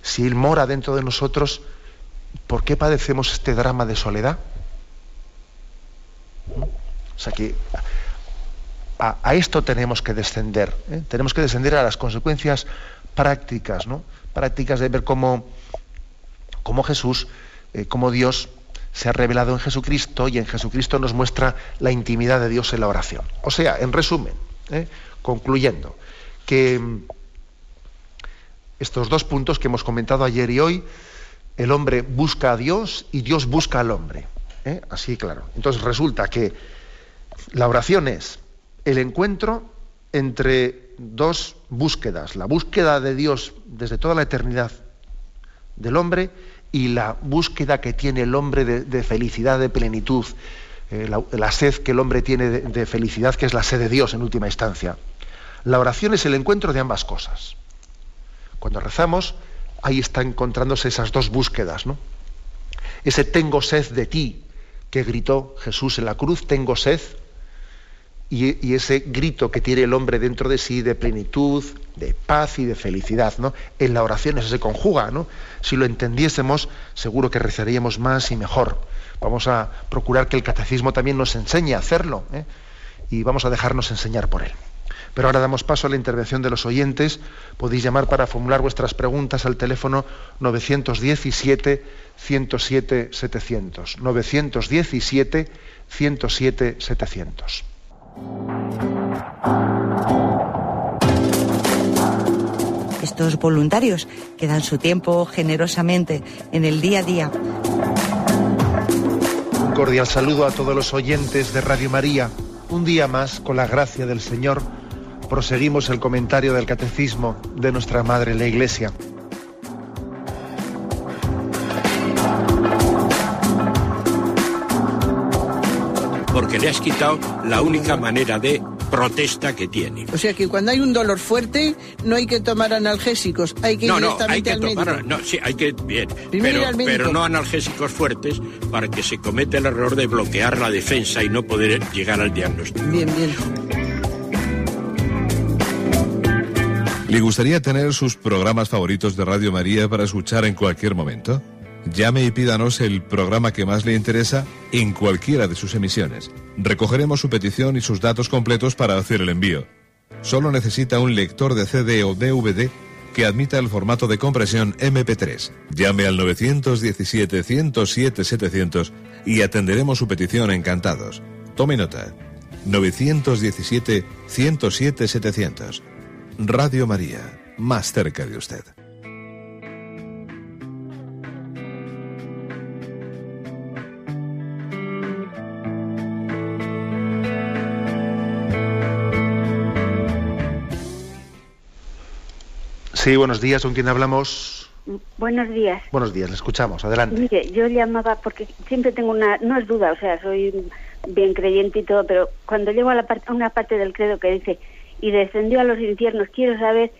si Él mora dentro de nosotros, ¿por qué padecemos este drama de soledad? O sea que a, esto tenemos que descender. ¿eh? Tenemos que descender a las consecuencias prácticas, ¿no? Prácticas de ver cómo, cómo Jesús, eh, cómo Dios se ha revelado en Jesucristo y en Jesucristo nos muestra la intimidad de Dios en la oración. O sea, en resumen, ¿eh? concluyendo, que estos dos puntos que hemos comentado ayer y hoy, el hombre busca a Dios y Dios busca al hombre. ¿Eh? Así claro. Entonces resulta que la oración es el encuentro entre dos búsquedas, la búsqueda de Dios desde toda la eternidad del hombre y la búsqueda que tiene el hombre de, felicidad, de plenitud, eh, la, sed que el hombre tiene de, felicidad, que es la sed de Dios en última instancia. La oración es el encuentro de ambas cosas. Cuando rezamos, ahí está encontrándose esas dos búsquedas, ¿no? Ese tengo sed de ti que gritó Jesús en la cruz, tengo sed, y, ese grito que tiene el hombre dentro de sí de plenitud, de paz y de felicidad, ¿no? En la oración eso se conjuga, ¿no? Si lo entendiésemos, seguro que rezaríamos más y mejor. Vamos a procurar que el catecismo también nos enseñe a hacerlo, ¿eh? y vamos a dejarnos enseñar por él. Pero ahora damos paso a la intervención de los oyentes. Podéis llamar para formular vuestras preguntas al teléfono 917 107 700. 917 107 700. Estos voluntarios que dan su tiempo generosamente en el día a día. Un cordial saludo a todos los oyentes de Radio María. Un día más, con la gracia del Señor, proseguimos el comentario del Catecismo de nuestra Madre la Iglesia. porque le has quitado la única manera de protesta que tiene. O sea que cuando hay un dolor fuerte no hay que tomar analgésicos, hay que ir no, hay que tomar, No, sí, hay que bien, pero, pero no analgésicos fuertes para que se cometa el error de bloquear la defensa y no poder llegar al diagnóstico. Bien, bien. ¿Le gustaría tener sus programas favoritos de Radio María para escuchar en cualquier momento? Llame y pídanos el programa que más le interesa en cualquiera de sus emisiones. Recogeremos su petición y sus datos completos para hacer el envío. Solo necesita un lector de CD o DVD que admita el formato de compresión MP3. Llame al 917-107-700 y atenderemos su petición encantados. Tome nota. 917-107-700. Radio María, más cerca de usted. Sí, buenos días. ¿Con quién hablamos? Buenos días. Buenos días, le escuchamos. Adelante. Mire, yo llamaba porque siempre tengo una, no es duda, o sea, soy bien creyente y todo, pero cuando llego a, la parte, una parte del credo que dice y descendió a los infiernos, quiero saber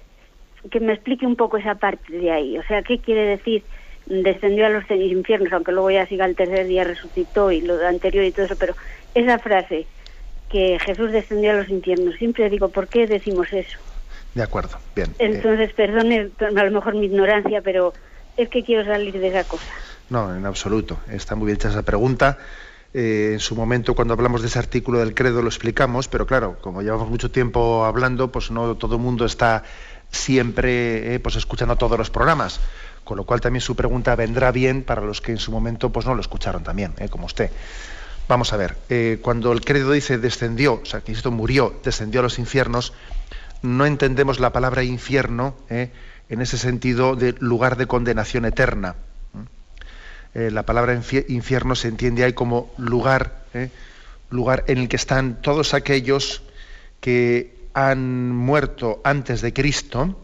que me explique un poco esa parte de ahí. O sea, ¿qué quiere decir descendió a los infiernos, aunque luego ya siga el tercer día resucitó y lo anterior y todo eso, pero esa frase que Jesús descendió a los infiernos, siempre digo, ¿por qué decimos eso? De acuerdo, bien. Entonces, perdone a lo mejor mi ignorancia, pero es que quiero salir de esa cosa. No, en absoluto. Está muy bien hecha esa pregunta. Eh, en su momento, cuando hablamos de ese artículo del credo, lo explicamos, pero claro, como llevamos mucho tiempo hablando, pues no todo el mundo está siempre eh, pues escuchando todos los programas. Con lo cual también su pregunta vendrá bien para los que en su momento pues no lo escucharon también, eh, como usted. Vamos a ver, cuando el credo dice descendió, o sea, que Cristo murió, descendió a los infiernos, no entendemos la palabra infierno en ese sentido de lugar de condenación eterna. ¿Eh? la palabra infierno se entiende ahí como lugar, ¿eh? lugar en el que están todos aquellos que han muerto antes de Cristo,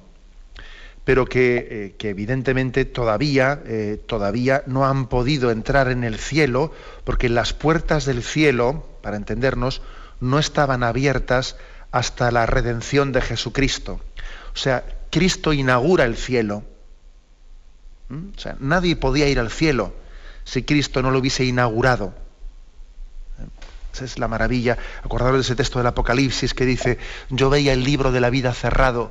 pero que, que evidentemente todavía, todavía no han podido entrar en el cielo, porque las puertas del cielo, para entendernos, no estaban abiertas hasta la redención de Jesucristo. O sea, Cristo inaugura el cielo. ¿Mm? O sea, nadie podía ir al cielo si Cristo no lo hubiese inaugurado. Esa es la maravilla. Acordaros de ese texto del Apocalipsis que dice, yo veía el libro de la vida cerrado.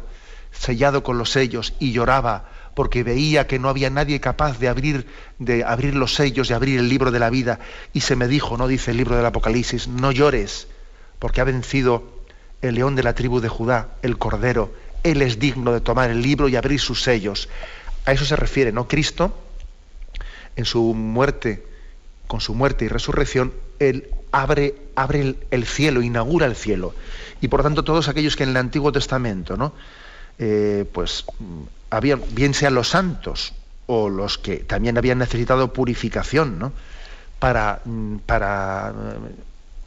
sellado con los sellos y lloraba porque veía que no había nadie capaz de abrir, de abrir los sellos, y abrir el libro de la vida. Y se me dijo, no dice el libro del Apocalipsis, no llores, porque ha vencido el león de la tribu de Judá, el Cordero. Él es digno de tomar el libro y abrir sus sellos. A eso se refiere, ¿no? Cristo, en su muerte, con su muerte y resurrección, Él abre, abre el, cielo, inaugura el cielo. Y por tanto, todos aquellos que en el Antiguo Testamento, ¿no? Eh, pues habían, bien sean los santos o los que también habían necesitado purificación, ¿no? Para, mm, para,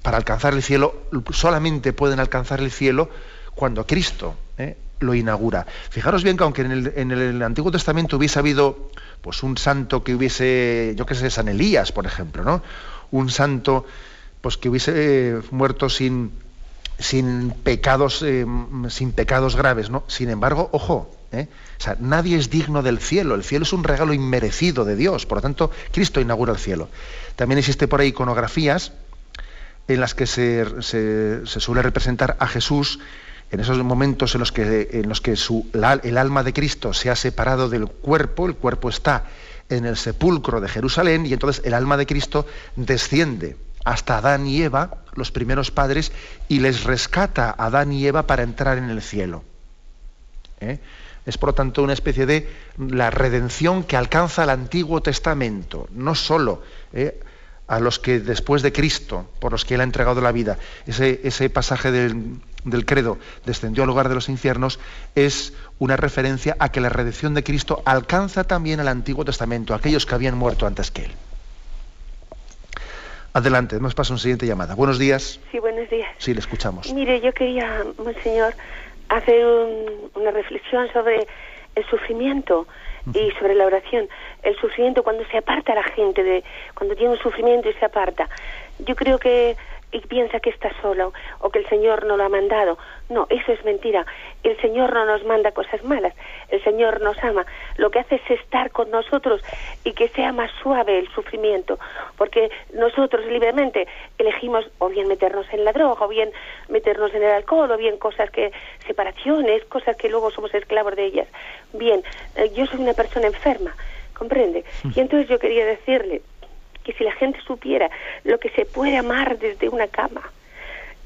para alcanzar el cielo, solamente pueden alcanzar el cielo cuando Cristo ¿eh? Lo inaugura. Fijaros bien que aunque en el, Antiguo Testamento hubiese habido pues un santo que hubiese, yo qué sé, San Elías, por ejemplo, ¿no? Un santo pues que hubiese eh, muerto sin, sin pecados, eh, sin pecados graves, ¿no? Sin embargo, ojo, ¿eh? O sea, nadie es digno del cielo. El cielo es un regalo inmerecido de Dios. Por lo tanto, Cristo inaugura el cielo. También existe por ahí iconografías en las que se, suele representar a Jesús en esos momentos en los que, el alma de Cristo se ha separado del cuerpo, el cuerpo está en el sepulcro de Jerusalén y entonces el alma de Cristo desciende hasta Adán y Eva, los primeros padres, y les rescata a Adán y Eva para entrar en el cielo. ¿Eh? Es por lo tanto una especie de la redención que alcanza el Antiguo Testamento, no solo eh, a los que después de Cristo, por los que Él ha entregado la vida, ese, ese pasaje del, del, credo descendió al lugar de los infiernos, es una referencia a que la redención de Cristo alcanza también al Antiguo Testamento, a aquellos que habían muerto antes que Él. Adelante, nos pasa una siguiente llamada. Buenos días. Sí, buenos días. Sí, le escuchamos. Mire, yo quería, monseñor, hacer una reflexión sobre el sufrimiento y sobre la oración. El sufrimiento cuando se aparta la gente, de, cuando tiene un sufrimiento y se aparta. Yo creo que y piensa que está solo o que el Señor no lo ha mandado. No, eso es mentira. El Señor no nos manda cosas malas. El Señor nos ama. Lo que hace es estar con nosotros y que sea más suave el sufrimiento. Porque nosotros libremente elegimos o bien meternos en la droga, o bien meternos en el alcohol, o bien cosas que, separaciones, cosas que luego somos esclavos de ellas. Bien, eh, yo soy una persona enferma, ¿comprende? Y entonces yo quería decirle, que si la gente supiera lo que se puede amar desde una cama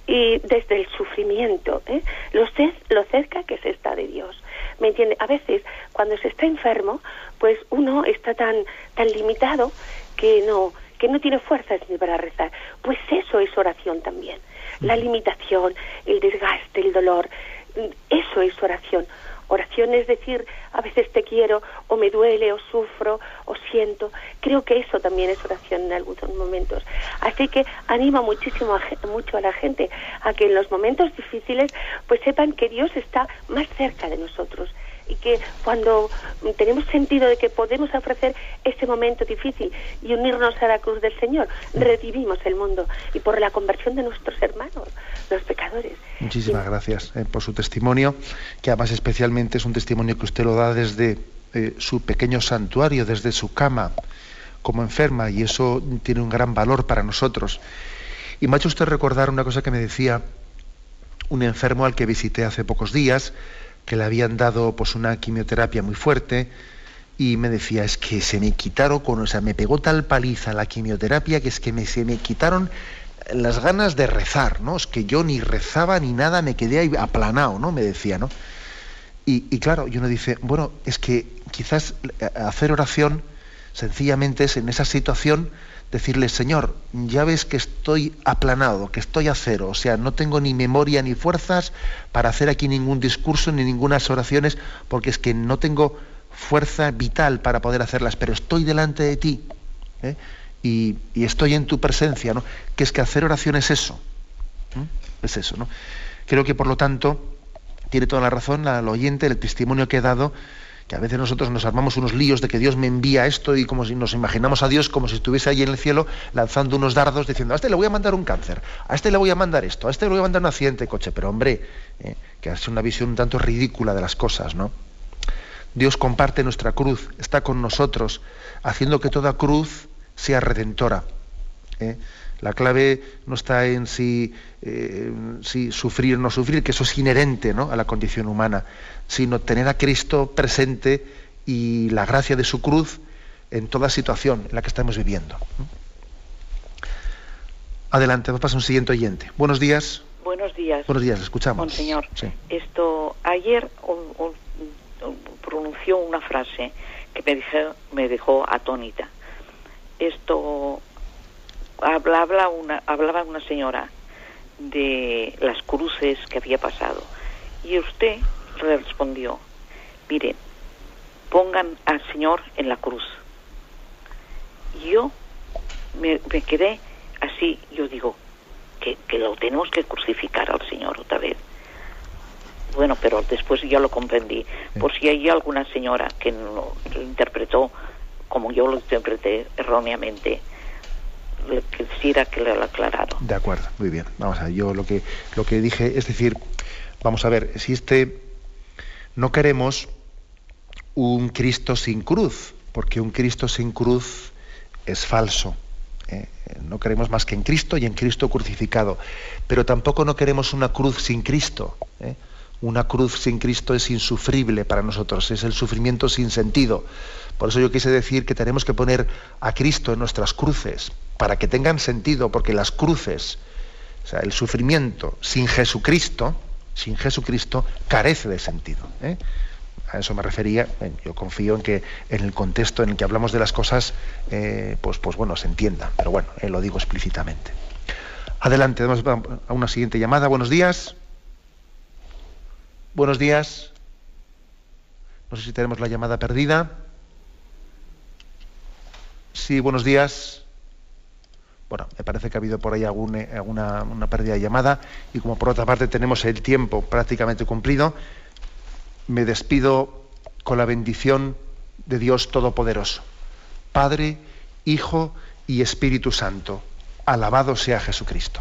y desde el sufrimiento, ¿eh? lo, lo cerca que se está de Dios. ¿Me entiende? A veces cuando se está enfermo, pues uno está tan tan limitado que no que no tiene fuerzas ni para rezar. Pues eso es oración también. La limitación, el desgaste, el dolor, eso es oración. Oración es decir, a veces te quiero, o me duele, o sufro, o siento. Creo que eso también es oración en algunos momentos. Así que anima muchísimo a, mucho a la gente a que en los momentos difíciles pues sepan que Dios está más cerca de nosotros y que cuando tenemos sentido de que podemos ofrecer ese momento difícil y unirnos a la cruz del Señor, revivimos el mundo y por la conversión de nuestros hermanos, los pecadores. Muchísimas gracias eh, por su testimonio, que además especialmente es un testimonio que usted lo da desde eh, su pequeño santuario, desde su cama como enferma, y eso tiene un gran valor para nosotros. Y me ha hecho usted recordar una cosa que me decía un enfermo al que visité hace pocos días, que le habían dado pues una quimioterapia muy fuerte y me decía es que se me quitaron con o sea me pegó tal paliza la quimioterapia que es que me, se me quitaron las ganas de rezar no es que yo ni rezaba ni nada me quedé ahí aplanado no me decía no y, y claro y uno dice bueno es que quizás eh, hacer oración sencillamente es en esa situación decirle, Señor, ya ves que estoy aplanado, que estoy a cero, o sea, no tengo ni memoria ni fuerzas para hacer aquí ningún discurso ni ninguna oraciones, porque es que no tengo fuerza vital para poder hacerlas, pero estoy delante de ti ¿eh? y, estoy en tu presencia, ¿no? Que es que hacer oración es eso, es eso, ¿no? Creo que por lo tanto tiene toda la razón el oyente, el testimonio que he dado que a veces nosotros nos armamos unos líos de que Dios me envía esto y como si nos imaginamos a Dios como si estuviese ahí en el cielo lanzando unos dardos diciendo, a este le voy a mandar un cáncer, a este le voy a mandar esto, a este le voy a mandar un accidente de coche, pero hombre, eh, que hace una visión un tanto ridícula de las cosas, ¿no? Dios comparte nuestra cruz, está con nosotros, haciendo que toda cruz sea redentora. ¿eh? La clave no está en si, eh, si sufrir o no sufrir, que eso es inherente ¿no? a la condición humana, sino tener a Cristo presente y la gracia de su cruz en toda situación en la que estamos viviendo. Adelante, vamos a pasar a un siguiente oyente. Buenos días. Buenos días. Buenos días, escuchamos. Monseñor, esto, ayer pronunció una frase que me, me dejó atónita. Esto, hablaba una, hablaba una señora de las cruces que había pasado. Y usted le respondió, mire, pongan al Señor en la cruz. Y yo me, quedé así, yo digo, que, que, lo tenemos que crucificar al Señor otra vez. Bueno, pero después ya lo comprendí. Por si hay alguna señora que no lo interpretó como yo lo interpreté erróneamente, que le lo. De acuerdo, muy bien. Vamos a ver, yo lo que, lo que dije, es decir, vamos a ver, si este no queremos un Cristo sin cruz, porque un Cristo sin cruz es falso. ¿eh? No queremos más que en Cristo y en Cristo crucificado. Pero tampoco no queremos una cruz sin Cristo. ¿eh? Una cruz sin Cristo es insufrible para nosotros, es el sufrimiento sin sentido. Por eso yo quise decir que tenemos que poner a Cristo en nuestras cruces, para que tengan sentido, porque las cruces, o sea, el sufrimiento sin Jesucristo, sin Jesucristo, carece de sentido. ¿eh? a eso me refería. Yo confío en que en el contexto en el que hablamos de las cosas, eh, pues, pues bueno, se entienda. Pero bueno, eh, lo digo explícitamente. Adelante, vamos a una siguiente llamada. Buenos días. Buenos días. No sé si tenemos la llamada perdida. Sí, buenos días. Bueno, me parece que ha habido por ahí eh, alguna una pérdida de llamada y como por otra parte tenemos el tiempo prácticamente cumplido, me despido con la bendición de Dios Todopoderoso. Padre, Hijo y Espíritu Santo. Alabado sea Jesucristo.